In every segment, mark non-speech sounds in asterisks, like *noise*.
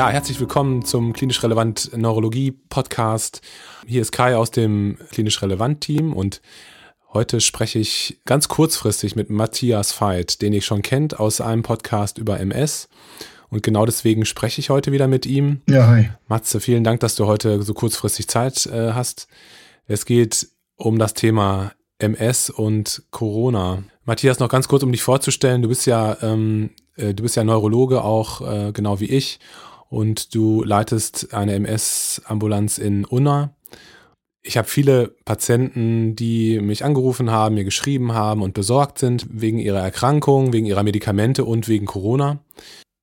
Ja, herzlich willkommen zum Klinisch Relevant Neurologie Podcast. Hier ist Kai aus dem Klinisch Relevant Team und heute spreche ich ganz kurzfristig mit Matthias Veit, den ich schon kennt aus einem Podcast über MS. Und genau deswegen spreche ich heute wieder mit ihm. Ja, hi. Matze, vielen Dank, dass du heute so kurzfristig Zeit äh, hast. Es geht um das Thema MS und Corona. Matthias, noch ganz kurz, um dich vorzustellen. Du bist ja, ähm, äh, du bist ja Neurologe auch, äh, genau wie ich und du leitest eine MS-Ambulanz in Unna. Ich habe viele Patienten, die mich angerufen haben, mir geschrieben haben und besorgt sind wegen ihrer Erkrankung, wegen ihrer Medikamente und wegen Corona.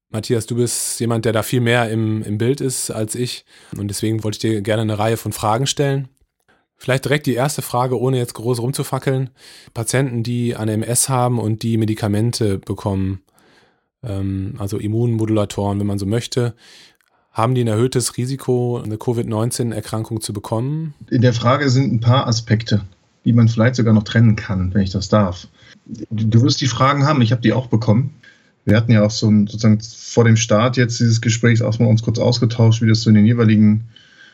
Matthias, du bist jemand, der da viel mehr im, im Bild ist als ich und deswegen wollte ich dir gerne eine Reihe von Fragen stellen. Vielleicht direkt die erste Frage, ohne jetzt groß rumzufackeln. Patienten, die eine MS haben und die Medikamente bekommen, ähm, also Immunmodulatoren, wenn man so möchte. Haben die ein erhöhtes Risiko, eine Covid-19-Erkrankung zu bekommen? In der Frage sind ein paar Aspekte, die man vielleicht sogar noch trennen kann, wenn ich das darf. Du wirst die Fragen haben, ich habe die auch bekommen. Wir hatten ja auch so ein, sozusagen vor dem Start jetzt dieses Gesprächs auch mal uns kurz ausgetauscht, wie das so in den jeweiligen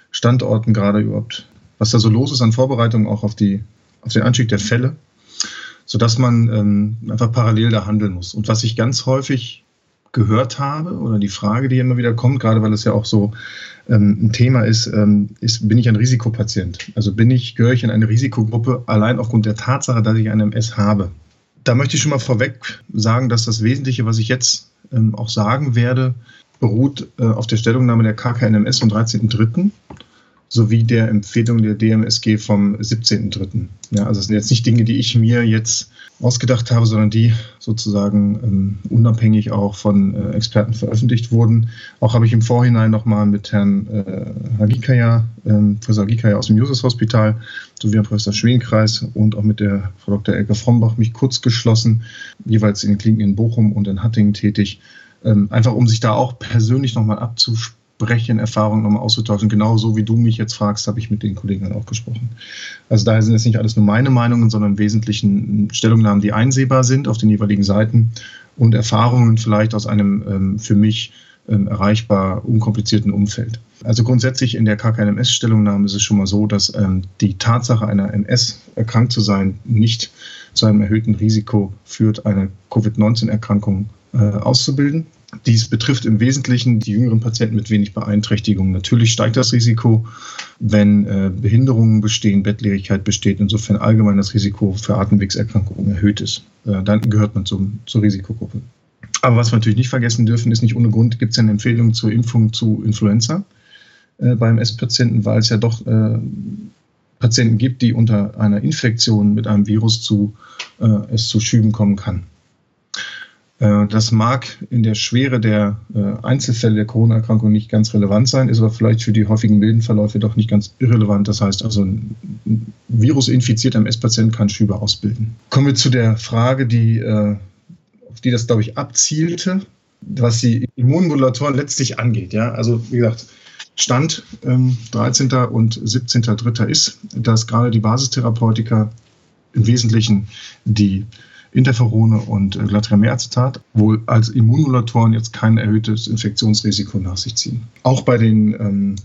Standorten gerade überhaupt, was da so los ist an Vorbereitungen auch auf, die, auf den Anstieg der Fälle sodass man ähm, einfach parallel da handeln muss. Und was ich ganz häufig gehört habe oder die Frage, die immer wieder kommt, gerade weil es ja auch so ähm, ein Thema ist, ähm, ist, bin ich ein Risikopatient? Also bin ich, gehöre ich in eine Risikogruppe allein aufgrund der Tatsache, dass ich eine MS habe? Da möchte ich schon mal vorweg sagen, dass das Wesentliche, was ich jetzt ähm, auch sagen werde, beruht äh, auf der Stellungnahme der KKNMS vom 13.03 sowie der Empfehlung der DMSG vom 17.03. Ja, also das sind jetzt nicht Dinge, die ich mir jetzt ausgedacht habe, sondern die sozusagen ähm, unabhängig auch von äh, Experten veröffentlicht wurden. Auch habe ich im Vorhinein nochmal mit Herrn äh, Hagikaya, äh, Professor Hagikaya aus dem Jusos Hospital, sowie Herrn Professor Schwenkreis und auch mit der Frau Dr. Elke Frombach mich kurz geschlossen, jeweils in den Kliniken in Bochum und in Hattingen tätig, ähm, einfach um sich da auch persönlich nochmal abzusprechen Brechen, Erfahrungen nochmal auszutauschen. Genauso wie du mich jetzt fragst, habe ich mit den Kollegen dann auch gesprochen. Also daher sind es nicht alles nur meine Meinungen, sondern im Wesentlichen Stellungnahmen, die einsehbar sind auf den jeweiligen Seiten und Erfahrungen vielleicht aus einem ähm, für mich ähm, erreichbar unkomplizierten Umfeld. Also grundsätzlich in der KKNMS-Stellungnahme ist es schon mal so, dass ähm, die Tatsache einer MS erkrankt zu sein nicht zu einem erhöhten Risiko führt, eine Covid-19-Erkrankung äh, auszubilden. Dies betrifft im Wesentlichen die jüngeren Patienten mit wenig Beeinträchtigung. Natürlich steigt das Risiko, wenn äh, Behinderungen bestehen, Bettlägerigkeit besteht, insofern allgemein das Risiko für Atemwegserkrankungen erhöht ist. Äh, dann gehört man zum, zur Risikogruppe. Aber was wir natürlich nicht vergessen dürfen, ist nicht ohne Grund, gibt es eine Empfehlung zur Impfung zu Influenza äh, beim S-Patienten, weil es ja doch äh, Patienten gibt, die unter einer Infektion mit einem Virus zu, es zu Schüben kommen kann. Äh, das mag in der Schwere der äh, Einzelfälle der Corona-Erkrankung nicht ganz relevant sein, ist aber vielleicht für die häufigen milden Verläufe doch nicht ganz irrelevant. Das heißt also, ein virusinfizierter MS-Patient kann Schübe ausbilden. Kommen wir zu der Frage, die, äh, auf die das, glaube ich, abzielte, was die Immunmodulatoren letztlich angeht. Ja? Also, wie gesagt, Stand ähm, 13. und 17.3. ist, dass gerade die Basistherapeutika im Wesentlichen die Interferone und äh, wohl als Immunmodulatoren jetzt kein erhöhtes Infektionsrisiko nach sich ziehen. Auch bei den ähm,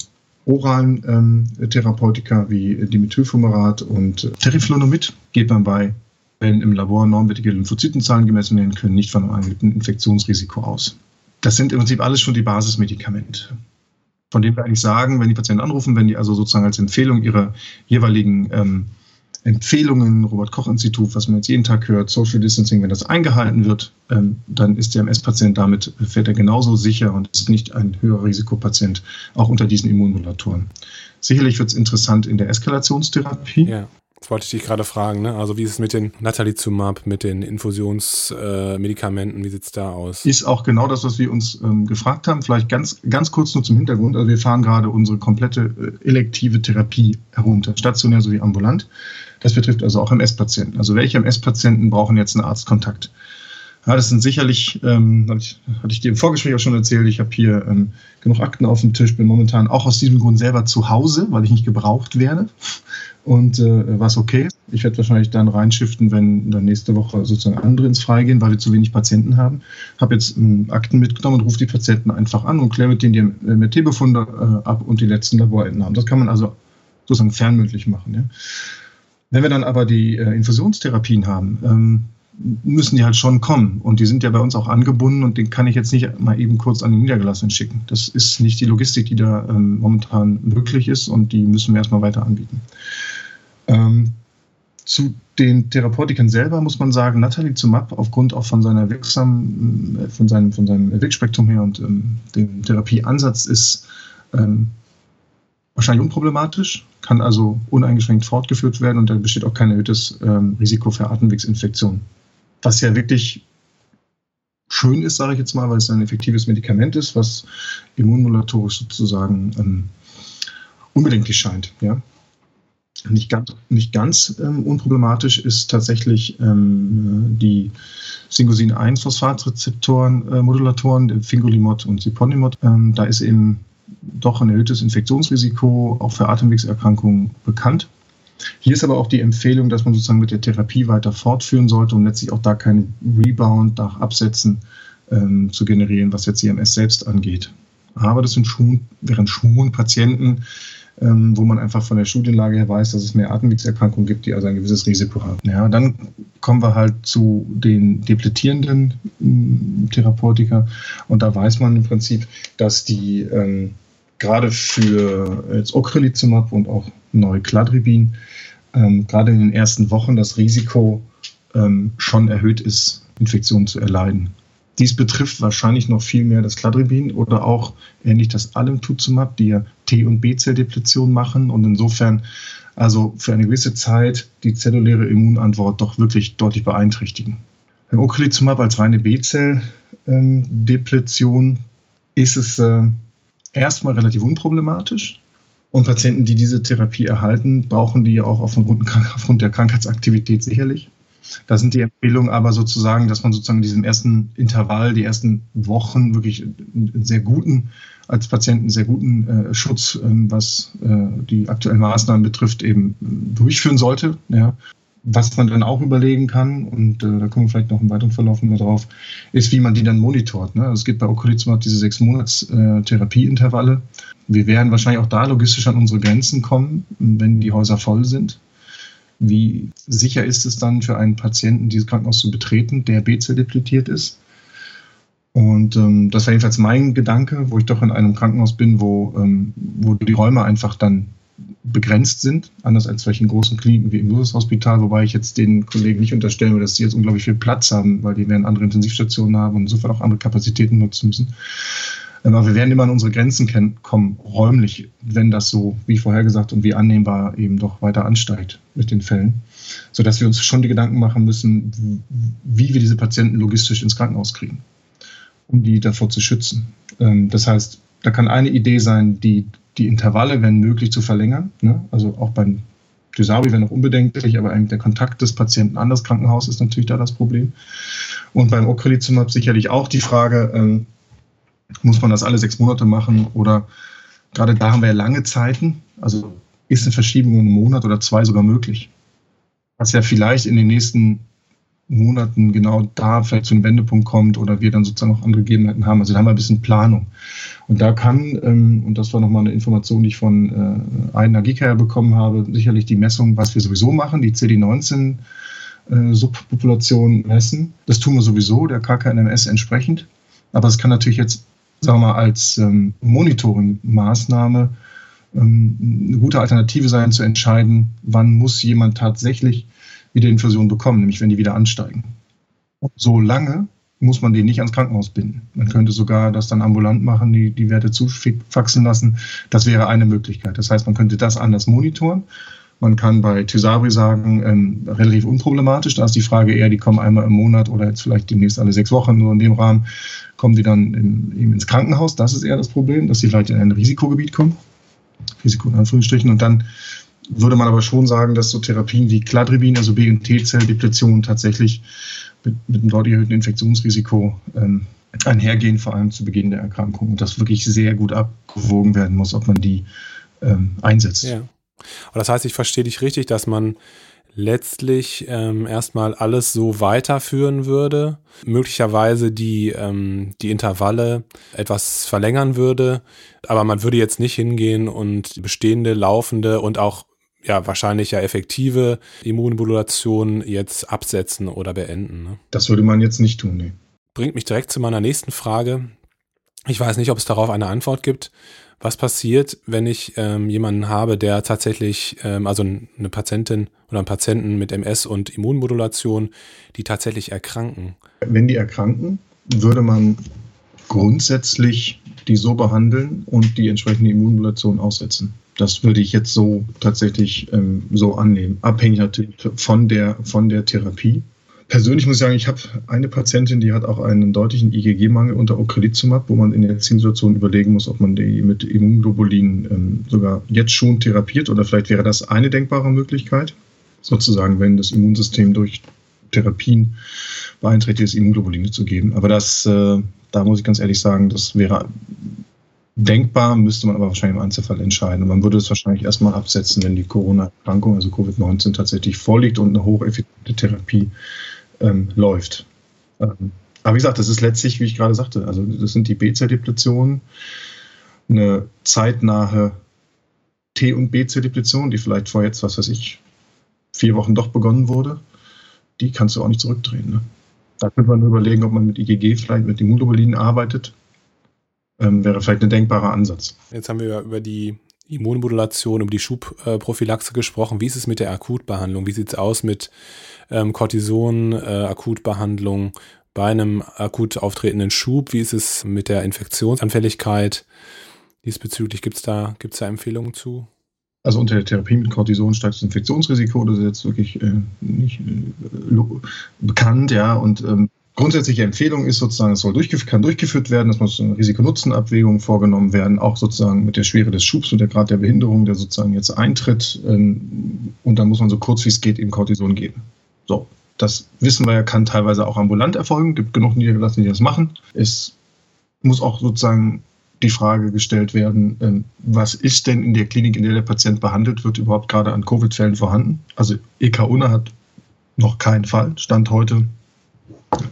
oralen ähm, Therapeutika wie Dimethylfumarat und Teriflunomid geht man bei wenn im Labor normwertige Lymphozytenzahlen gemessen werden können, nicht von einem erhöhten Infektionsrisiko aus. Das sind im Prinzip alles schon die Basismedikamente. Von dem wir eigentlich sagen, wenn die Patienten anrufen, wenn die also sozusagen als Empfehlung ihre jeweiligen ähm, Empfehlungen, Robert-Koch-Institut, was man jetzt jeden Tag hört, Social Distancing, wenn das eingehalten wird, ähm, dann ist der MS-Patient damit, fährt er genauso sicher und ist nicht ein höherer Risikopatient, auch unter diesen Immunmodulatoren. Sicherlich wird es interessant in der Eskalationstherapie. Ja. Das wollte ich dich gerade fragen, ne? Also wie ist es mit den Natalizumab, mit den Infusionsmedikamenten, äh, wie sieht es da aus? Ist auch genau das, was wir uns ähm, gefragt haben. Vielleicht ganz, ganz kurz nur zum Hintergrund. Also wir fahren gerade unsere komplette äh, elektive Therapie herunter, stationär sowie ambulant. Das betrifft also auch MS-Patienten. Also welche MS-Patienten brauchen jetzt einen Arztkontakt? Ja, das sind sicherlich, ähm, hatte, ich, hatte ich dir im Vorgespräch auch schon erzählt, ich habe hier ähm, genug Akten auf dem Tisch, bin momentan auch aus diesem Grund selber zu Hause, weil ich nicht gebraucht werde. Und äh, was okay. Ich werde wahrscheinlich dann reinschiften, wenn dann nächste Woche sozusagen andere ins Freigehen, weil wir zu wenig Patienten haben. Habe jetzt ähm, Akten mitgenommen und rufe die Patienten einfach an und kläre mit denen die MRT-Befunde äh, ab und die letzten Laborentnahmen. Das kann man also sozusagen fernmündlich machen. Ja. Wenn wir dann aber die äh, Infusionstherapien haben, ähm, müssen die halt schon kommen. Und die sind ja bei uns auch angebunden und den kann ich jetzt nicht mal eben kurz an den Niedergelassenen schicken. Das ist nicht die Logistik, die da ähm, momentan möglich ist und die müssen wir erstmal weiter anbieten. Ähm, zu den Therapeutiken selber muss man sagen, Nathalie Zumab aufgrund auch von seiner wirksamen, äh, von seinem, von seinem Wirkspektrum her und ähm, dem Therapieansatz ist wahrscheinlich unproblematisch, kann also uneingeschränkt fortgeführt werden und da besteht auch kein erhöhtes ähm, Risiko für Atemwegsinfektionen was ja wirklich schön ist, sage ich jetzt mal, weil es ein effektives Medikament ist, was immunmodulatorisch sozusagen ähm, unbedenklich scheint. Ja? Nicht ganz, nicht ganz ähm, unproblematisch ist tatsächlich ähm, die Syngosin-1-Phosphatrezeptoren-Modulatoren, äh, Fingolimod und Siponimod. Ähm, da ist eben doch ein erhöhtes Infektionsrisiko auch für Atemwegserkrankungen bekannt. Hier ist aber auch die Empfehlung, dass man sozusagen mit der Therapie weiter fortführen sollte, um letztlich auch da keinen Rebound nach Absätzen ähm, zu generieren, was jetzt IMS selbst angeht. Aber das sind schon, wären schon Patienten, ähm, wo man einfach von der Studienlage her weiß, dass es mehr Atemwegserkrankungen gibt, die also ein gewisses Risiko haben. Ja, dann kommen wir halt zu den depletierenden äh, Therapeutika und da weiß man im Prinzip, dass die ähm, gerade für jetzt Ocrelizumab und auch Neukladribin ähm, gerade in den ersten Wochen das Risiko ähm, schon erhöht ist, Infektionen zu erleiden. Dies betrifft wahrscheinlich noch viel mehr das Cladribin oder auch ähnlich das Alemtuzumab, die ja T- und B-Zelldepletion machen und insofern also für eine gewisse Zeit die zelluläre Immunantwort doch wirklich deutlich beeinträchtigen. Beim Ocrelizumab als reine B-Zell-Depletion ist es äh, erstmal relativ unproblematisch. Und Patienten, die diese Therapie erhalten, brauchen die auch aufgrund, *laughs* aufgrund der Krankheitsaktivität sicherlich. Da sind die Empfehlungen aber sozusagen, dass man sozusagen in diesem ersten Intervall, die ersten Wochen wirklich einen sehr guten, als Patienten sehr guten äh, Schutz, äh, was äh, die aktuellen Maßnahmen betrifft, eben durchführen sollte. Ja. Was man dann auch überlegen kann, und äh, da kommen wir vielleicht noch im weiteren Verlauf mal drauf, ist, wie man die dann monitort. Ne? Also es gibt bei Ocrelizumab diese sechs Monats äh, Therapieintervalle. Wir werden wahrscheinlich auch da logistisch an unsere Grenzen kommen, wenn die Häuser voll sind. Wie sicher ist es dann für einen Patienten, dieses Krankenhaus zu betreten, der B-Zell depletiert ist? Und ähm, das war jedenfalls mein Gedanke, wo ich doch in einem Krankenhaus bin, wo, ähm, wo die Räume einfach dann begrenzt sind, anders als solchen großen Kliniken wie im Lusus-Hospital, wobei ich jetzt den Kollegen nicht unterstellen will, dass sie jetzt unglaublich viel Platz haben, weil die werden andere Intensivstationen haben und insofern auch andere Kapazitäten nutzen müssen. Aber wir werden immer an unsere Grenzen kommen, räumlich, wenn das so, wie vorher gesagt und wie annehmbar, eben doch weiter ansteigt mit den Fällen. Sodass wir uns schon die Gedanken machen müssen, wie wir diese Patienten logistisch ins Krankenhaus kriegen, um die davor zu schützen. Ähm, das heißt, da kann eine Idee sein, die, die Intervalle, wenn möglich, zu verlängern. Ne? Also auch beim Dysabi wäre noch unbedenklich, aber eigentlich der Kontakt des Patienten an das Krankenhaus ist natürlich da das Problem. Und beim Ocrelizumab sicherlich auch die Frage, ähm, muss man das alle sechs Monate machen oder gerade da haben wir ja lange Zeiten, also ist eine Verschiebung in einem Monat oder zwei sogar möglich. Was ja vielleicht in den nächsten Monaten genau da vielleicht zu einem Wendepunkt kommt oder wir dann sozusagen auch andere Gegebenheiten haben. Also da haben wir ein bisschen Planung. Und da kann, ähm, und das war nochmal eine Information, die ich von äh, Aiden Gika bekommen habe, sicherlich die Messung, was wir sowieso machen, die CD19 äh, Subpopulation messen. Das tun wir sowieso, der KKNMS entsprechend. Aber es kann natürlich jetzt sagen wir mal, als ähm, Monitoring-Maßnahme ähm, eine gute Alternative sein, zu entscheiden, wann muss jemand tatsächlich wieder Infusion bekommen, nämlich wenn die wieder ansteigen. So lange muss man den nicht ans Krankenhaus binden. Man könnte sogar das dann ambulant machen, die, die Werte zufaxen lassen. Das wäre eine Möglichkeit. Das heißt, man könnte das anders monitoren man kann bei Tysabri sagen, ähm, relativ unproblematisch. Da ist die Frage eher, die kommen einmal im Monat oder jetzt vielleicht demnächst alle sechs Wochen, nur in dem Rahmen kommen die dann in, eben ins Krankenhaus. Das ist eher das Problem, dass sie vielleicht in ein Risikogebiet kommen. Risiko in Anführungsstrichen. Und dann würde man aber schon sagen, dass so Therapien wie Cladribin, also B- und T-Zell-Depletion tatsächlich mit, mit einem deutlich erhöhten Infektionsrisiko ähm, einhergehen, vor allem zu Beginn der Erkrankung. Und das wirklich sehr gut abgewogen werden muss, ob man die ähm, einsetzt. Ja. Und das heißt, ich verstehe dich richtig, dass man letztlich ähm, erstmal alles so weiterführen würde, möglicherweise die, ähm, die Intervalle etwas verlängern würde, aber man würde jetzt nicht hingehen und bestehende, laufende und auch ja wahrscheinlich ja effektive Immunmodulation jetzt absetzen oder beenden. Ne? Das würde man jetzt nicht tun, nee. Bringt mich direkt zu meiner nächsten Frage. Ich weiß nicht, ob es darauf eine Antwort gibt. Was passiert, wenn ich ähm, jemanden habe, der tatsächlich, ähm, also eine Patientin oder einen Patienten mit MS und Immunmodulation, die tatsächlich erkranken? Wenn die erkranken, würde man grundsätzlich die so behandeln und die entsprechende Immunmodulation aussetzen. Das würde ich jetzt so tatsächlich ähm, so annehmen, abhängig natürlich von der, von der Therapie. Persönlich muss ich sagen, ich habe eine Patientin, die hat auch einen deutlichen IgG-Mangel unter Ocrelizumab, wo man in der Situation überlegen muss, ob man die mit Immunglobulin ähm, sogar jetzt schon therapiert oder vielleicht wäre das eine denkbare Möglichkeit, sozusagen, wenn das Immunsystem durch Therapien beeinträchtigt ist, Immunglobulin zu geben. Aber das, äh, da muss ich ganz ehrlich sagen, das wäre denkbar, müsste man aber wahrscheinlich im Einzelfall entscheiden. Und man würde es wahrscheinlich erstmal absetzen, wenn die Corona-Erkrankung, also Covid-19, tatsächlich vorliegt und eine hocheffiziente Therapie ähm, läuft. Ähm, aber wie gesagt, das ist letztlich, wie ich gerade sagte, also das sind die B-Zell-Depletionen, eine zeitnahe T- und B-Zell-Depletion, die vielleicht vor jetzt, was weiß ich, vier Wochen doch begonnen wurde, die kannst du auch nicht zurückdrehen. Ne? Da könnte man überlegen, ob man mit IgG vielleicht mit Immunoglobulinen arbeitet. Ähm, wäre vielleicht ein denkbarer Ansatz. Jetzt haben wir über die Immunmodulation, über die Schubprophylaxe gesprochen. Wie ist es mit der Akutbehandlung? Wie sieht es aus mit ähm, Cortison, äh, Akutbehandlung bei einem akut auftretenden Schub? Wie ist es mit der Infektionsanfälligkeit? Diesbezüglich gibt es da, gibt's da Empfehlungen zu? Also unter der Therapie mit Cortison steigt das Infektionsrisiko, das ist jetzt wirklich äh, nicht äh, bekannt, ja. Und ähm, grundsätzliche Empfehlung ist sozusagen, es soll durchgef kann durchgeführt werden, es muss eine Risiko-Nutzen-Abwägung vorgenommen werden, auch sozusagen mit der Schwere des Schubs und der Grad der Behinderung, der sozusagen jetzt eintritt. Ähm, und dann muss man so kurz wie es geht eben Cortison geben. So, das wissen wir ja, kann teilweise auch ambulant erfolgen. Gibt genug Niedergelassene, die das machen. Es muss auch sozusagen die Frage gestellt werden, ähm, was ist denn in der Klinik, in der der Patient behandelt wird, überhaupt gerade an Covid-Fällen vorhanden? Also EK-UNA hat noch keinen Fall, Stand heute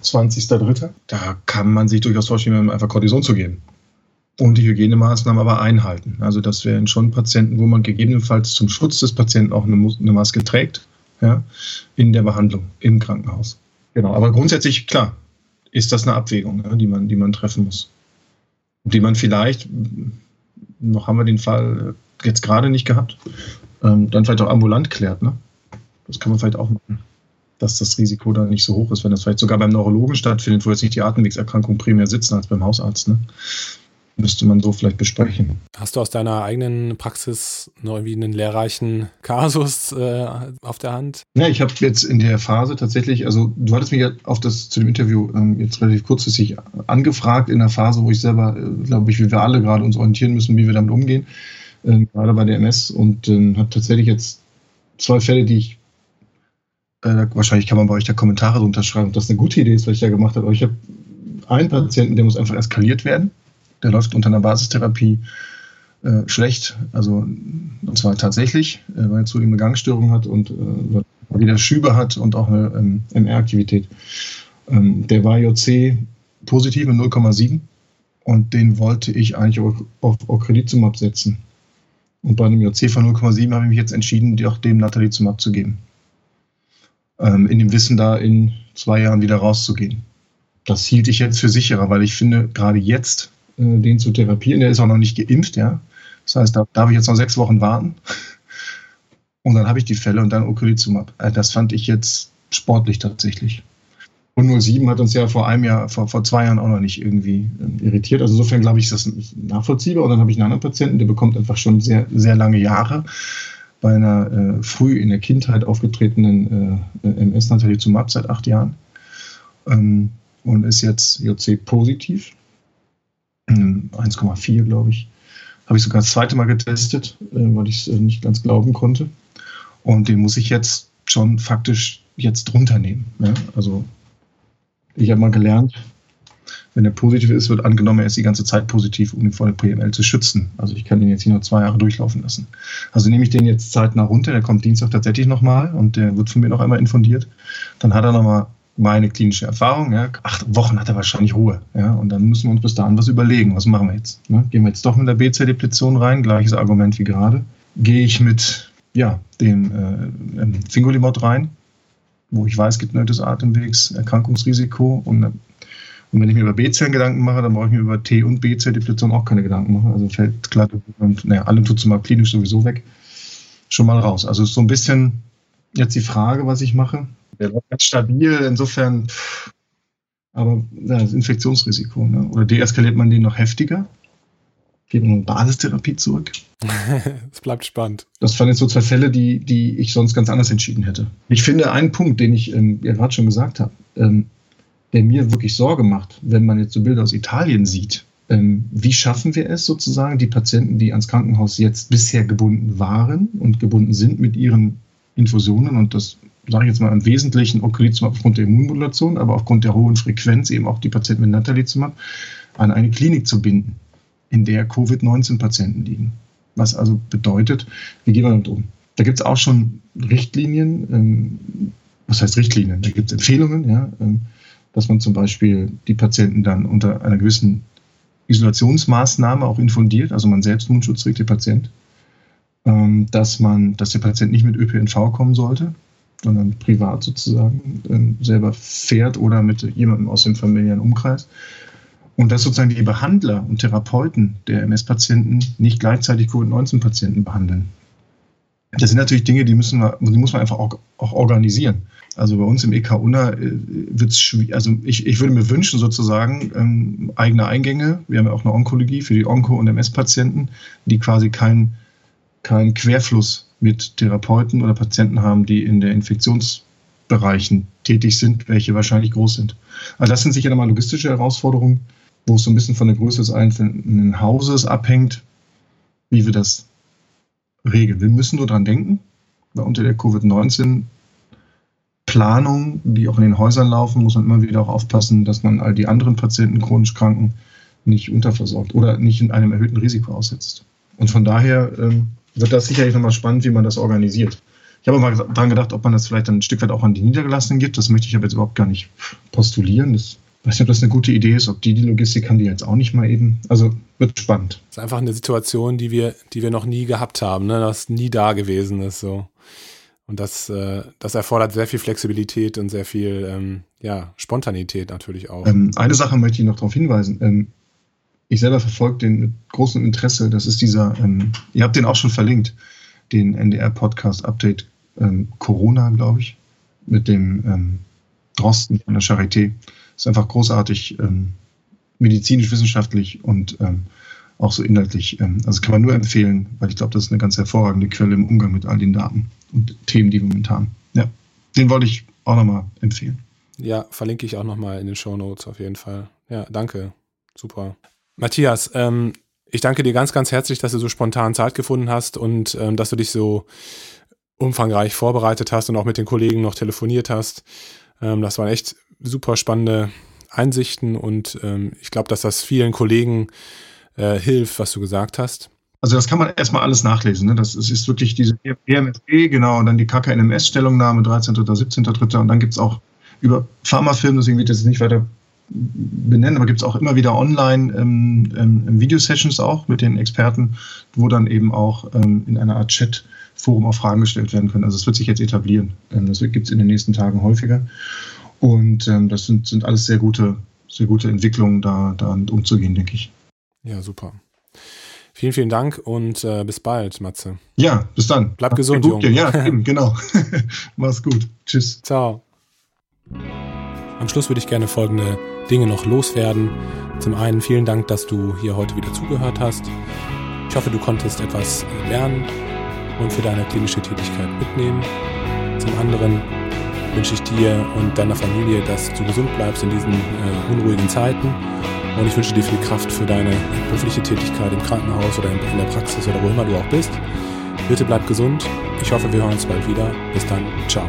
20.03. Da kann man sich durchaus vorstellen, einfach Cortison zu geben. Und die Hygienemaßnahmen aber einhalten. Also das wären schon Patienten, wo man gegebenenfalls zum Schutz des Patienten auch eine, Maske trägt ja, in der Behandlung im Krankenhaus. Genau, aber grundsätzlich, klar, ist das eine Abwägung, ja, die, man, die man treffen muss. Die man vielleicht, noch haben wir den Fall jetzt gerade nicht gehabt, ähm, dann vielleicht auch ambulant klärt. Ne? Das kann man vielleicht auch machen, dass das Risiko da nicht so hoch ist, wenn das vielleicht sogar beim Neurologen stattfindet, wo jetzt nicht die Atemwegserkrankungen primär sitzen als beim Hausarzt. Ne? müsste man so vielleicht besprechen. Hast du aus deiner eigenen Praxis noch irgendwie einen lehrreichen Kasus äh, auf der Hand? Ja, ich habe jetzt in der Phase tatsächlich, also du hattest mich ja auf das zu dem Interview ähm, jetzt relativ kurzfristig angefragt in der Phase, wo ich selber, äh, glaube ich, wie wir alle gerade uns orientieren müssen, wie wir damit umgehen, äh, gerade bei der MS und äh, habe tatsächlich jetzt zwei Fälle, die ich äh, wahrscheinlich kann man bei euch da Kommentare drunter schreiben, ob das eine gute Idee ist, was ich da gemacht habe. Aber ich habe einen Patienten, der muss einfach eskaliert werden der läuft unter einer Basistherapie äh, schlecht. Also, und zwar tatsächlich, äh, weil er zu ihm eine Gangstörung hat und äh, wieder Schübe hat und auch eine ähm, MR-Aktivität. Ähm, der war JC positiv mit 0,7 und den wollte ich eigentlich auf, auf Ocrelizumab setzen. Und bei einem JC von 0,7 habe ich mich jetzt entschieden, auch dem Natalizumab zu geben. Ähm, in dem Wissen, da in zwei Jahren wieder rauszugehen. Das hielt ich jetzt für sicherer, weil ich finde, gerade jetzt äh, den zu therapieren. Der ist auch noch nicht geimpft, ja. Das heißt, da darf ich jetzt noch sechs Wochen warten. Und dann habe ich die Fälle und dann Ocrelizumab. Äh, das fand ich jetzt sportlich tatsächlich. Und 07 hat uns ja vor einem Jahr, vor, vor zwei Jahren auch noch nicht irgendwie äh, irritiert. Also insofern glaube ich, ist das nachvollziehbar. Und dann habe ich einen anderen Patienten, der bekommt einfach schon sehr, sehr lange Jahre bei einer äh, früh in der Kindheit aufgetretenen äh, MS Natalizumab seit acht Jahren ähm, und ist jetzt JC positiv 1,4, glaube ich. Habe ich sogar das zweite Mal getestet, äh, weil ich es äh, nicht ganz glauben konnte. Und den muss ich jetzt schon faktisch jetzt drunter nehmen. Ja? Also Ich habe mal gelernt, wenn er positiv ist, wird angenommen, er ist die ganze Zeit positiv, um ihn vor der PML zu schützen. Also ich kann den jetzt hier nur zwei Jahre durchlaufen lassen. Also nehme ich den jetzt zeitnah runter, der kommt Dienstag tatsächlich nochmal und der wird von mir noch einmal infundiert. Dann hat er nochmal meine klinische Erfahrung. Ja. Acht Wochen hat er wahrscheinlich Ruhe. Ja. Und dann müssen wir uns bis dahin was überlegen. Was machen wir jetzt? Ne? Gehen wir jetzt doch mit der B-Zell-Depletion rein? Gleiches Argument wie gerade. Gehe ich mit ja, dem äh, Fingolimod rein, wo ich weiß, gibt ein erhöhtes Atemwegs, Erkrankungsrisiko und und wenn ich mir über B-Zellen Gedanken mache, dann brauche ich mir über T- und B-Zell-Depletion auch keine Gedanken machen. Also fällt klar, und naja, allem tut es mal klinisch sowieso weg. Schon mal raus. Also ist so ein bisschen jetzt die Frage, was ich mache. Der war ganz stabil, insofern, aber ja, das Infektionsrisiko. Ne? Oder deeskaliert man den noch heftiger? Geht man in Basistherapie zurück? *laughs* Es bleibt spannend. Das waren jetzt so zwei Fälle, die, die ich sonst ganz anders entschieden hätte. Ich finde einen Punkt, den ich ähm, ja gerade schon gesagt habe, ähm, der mir wirklich Sorge macht, wenn man jetzt so Bilder aus Italien sieht. Ähm, wie schaffen wir es sozusagen, die Patienten, die ans Krankenhaus jetzt bisher gebunden waren und gebunden sind mit ihren Infusionen und das sage ich jetzt mal im Wesentlichen Ocrelizumab aufgrund der Immunmodulation, aber aufgrund der hohen Frequenz eben auch die Patienten mit Natalizumab an eine Klinik zu binden, in der Covid-19-Patienten liegen. Was also bedeutet, wie gehen wir damit um? Da gibt es auch schon Richtlinien, ähm, was heißt Richtlinien? Da gibt es Empfehlungen, ja, ähm, dass man zum Beispiel die Patienten dann unter einer gewissen Isolationsmaßnahme auch infundiert, also man selbst Mundschutz trägt, der Patient, ähm, dass man, dass der Patient nicht mit ÖPNV kommen sollte, sondern privat sozusagen ähm, selber fährt oder mit jemandem aus dem familiären Umkreis. Und dass sozusagen die Behandler und Therapeuten der MS-Patienten nicht gleichzeitig Covid-19-Patienten behandeln. Das sind natürlich Dinge, die, müssen wir, die muss man einfach auch, auch organisieren. Also bei uns im EK UNA äh, wird es schwierig. Also ich, ich würde mir wünschen, sozusagen ähm, eigene Eingänge. Wir haben ja auch eine Onkologie für die Onko- und MS-Patienten, die quasi keinen kein Querfluss mit Therapeuten oder Patienten haben, die in der Infektionsbereichen tätig sind, welche wahrscheinlich groß sind. Also das sind sicher nochmal logistische Herausforderungen, wo es so ein bisschen von der Größe des einzelnen Hauses abhängt, wie wir das regeln. Wir müssen nur dran denken, weil unter der Covid-19 Planung, die auch in den Häusern laufen, muss man immer wieder auch aufpassen, dass man all die anderen Patienten, chronisch Kranken, nicht unterversorgt oder nicht in einem erhöhten Risiko aussetzt. Und von daher ähm, wird das sicherlich nochmal spannend, wie man das organisiert. Ich habe mal daran gedacht, ob man das vielleicht ein Stück weit auch an die Niedergelassenen gibt. Das möchte ich aber jetzt überhaupt gar nicht postulieren. Das, weiß nicht, ob das eine gute Idee ist, ob die die Logistik haben, die jetzt auch nicht mal eben. Also wird spannend. Das ist einfach eine Situation, die wir, die wir noch nie gehabt haben, ne? das nie da gewesen ist. So. Und das, äh, das erfordert sehr viel Flexibilität und sehr viel ähm, ja, Spontanität natürlich auch. Ähm, eine Sache möchte ich noch darauf hinweisen. Ähm, ich selber verfolge den mit großem Interesse. Das ist dieser, ähm, ihr habt den auch schon verlinkt, den NDR-Podcast Update ähm, Corona, glaube ich, mit dem ähm, Drosten von der Charité. Ist einfach großartig, medizinisch-wissenschaftlich und auch so inhaltlich. Ähm, also kann man nur empfehlen, weil ich glaube, das ist eine ganz hervorragende Quelle im Umgang mit all den Daten und Themen, die wir momentan. Ja, den wollte ich auch nochmal empfehlen. Ja, verlinke ich auch nochmal in den Show Notes auf jeden Fall. Ja, danke. Super. Matthias, ähm, ich danke dir ganz, ganz herzlich, dass du so spontan Zeit gefunden hast und ähm, dass du dich so umfangreich vorbereitet hast und auch mit den Kollegen noch telefoniert hast. Ähm, das waren echt super spannende Einsichten und ähm, ich glaube, dass das vielen Kollegen äh, hilft, was du gesagt hast? Also das kann man erstmal alles nachlesen. Ne? Das ist, ist wirklich diese EMSG, genau, und dann die KKNMS-Stellungnahme 13. oder 17.3. Und dann gibt es auch über Pharmafilme, deswegen wird das nicht weiter benennen, aber gibt es auch immer wieder online ähm, ähm, Videosessions auch mit den Experten, wo dann eben auch ähm, in einer Art Chat-Forum auch Fragen gestellt werden können. Also es wird sich jetzt etablieren. Ähm, das gibt es in den nächsten Tagen häufiger. Und ähm, das sind, sind alles sehr gute, sehr gute Entwicklungen, da, da umzugehen, denke ich. Ja, super. Vielen, vielen Dank und äh, bis bald, Matze. Ja, bis dann. Bleib Mach's gesund, Junge. Ja, *laughs* eben, genau. *laughs* Mach's gut. Tschüss. Ciao. Am Schluss würde ich gerne folgende Dinge noch loswerden. Zum einen vielen Dank, dass du hier heute wieder zugehört hast. Ich hoffe, du konntest etwas lernen und für deine klinische Tätigkeit mitnehmen. Zum anderen wünsche ich dir und deiner Familie, dass du gesund bleibst in diesen äh, unruhigen Zeiten und ich wünsche dir viel Kraft für deine berufliche Tätigkeit im Krankenhaus oder in der Praxis oder wo immer du auch bist. Bitte bleib gesund. Ich hoffe, wir hören uns bald wieder. Bis dann. Ciao.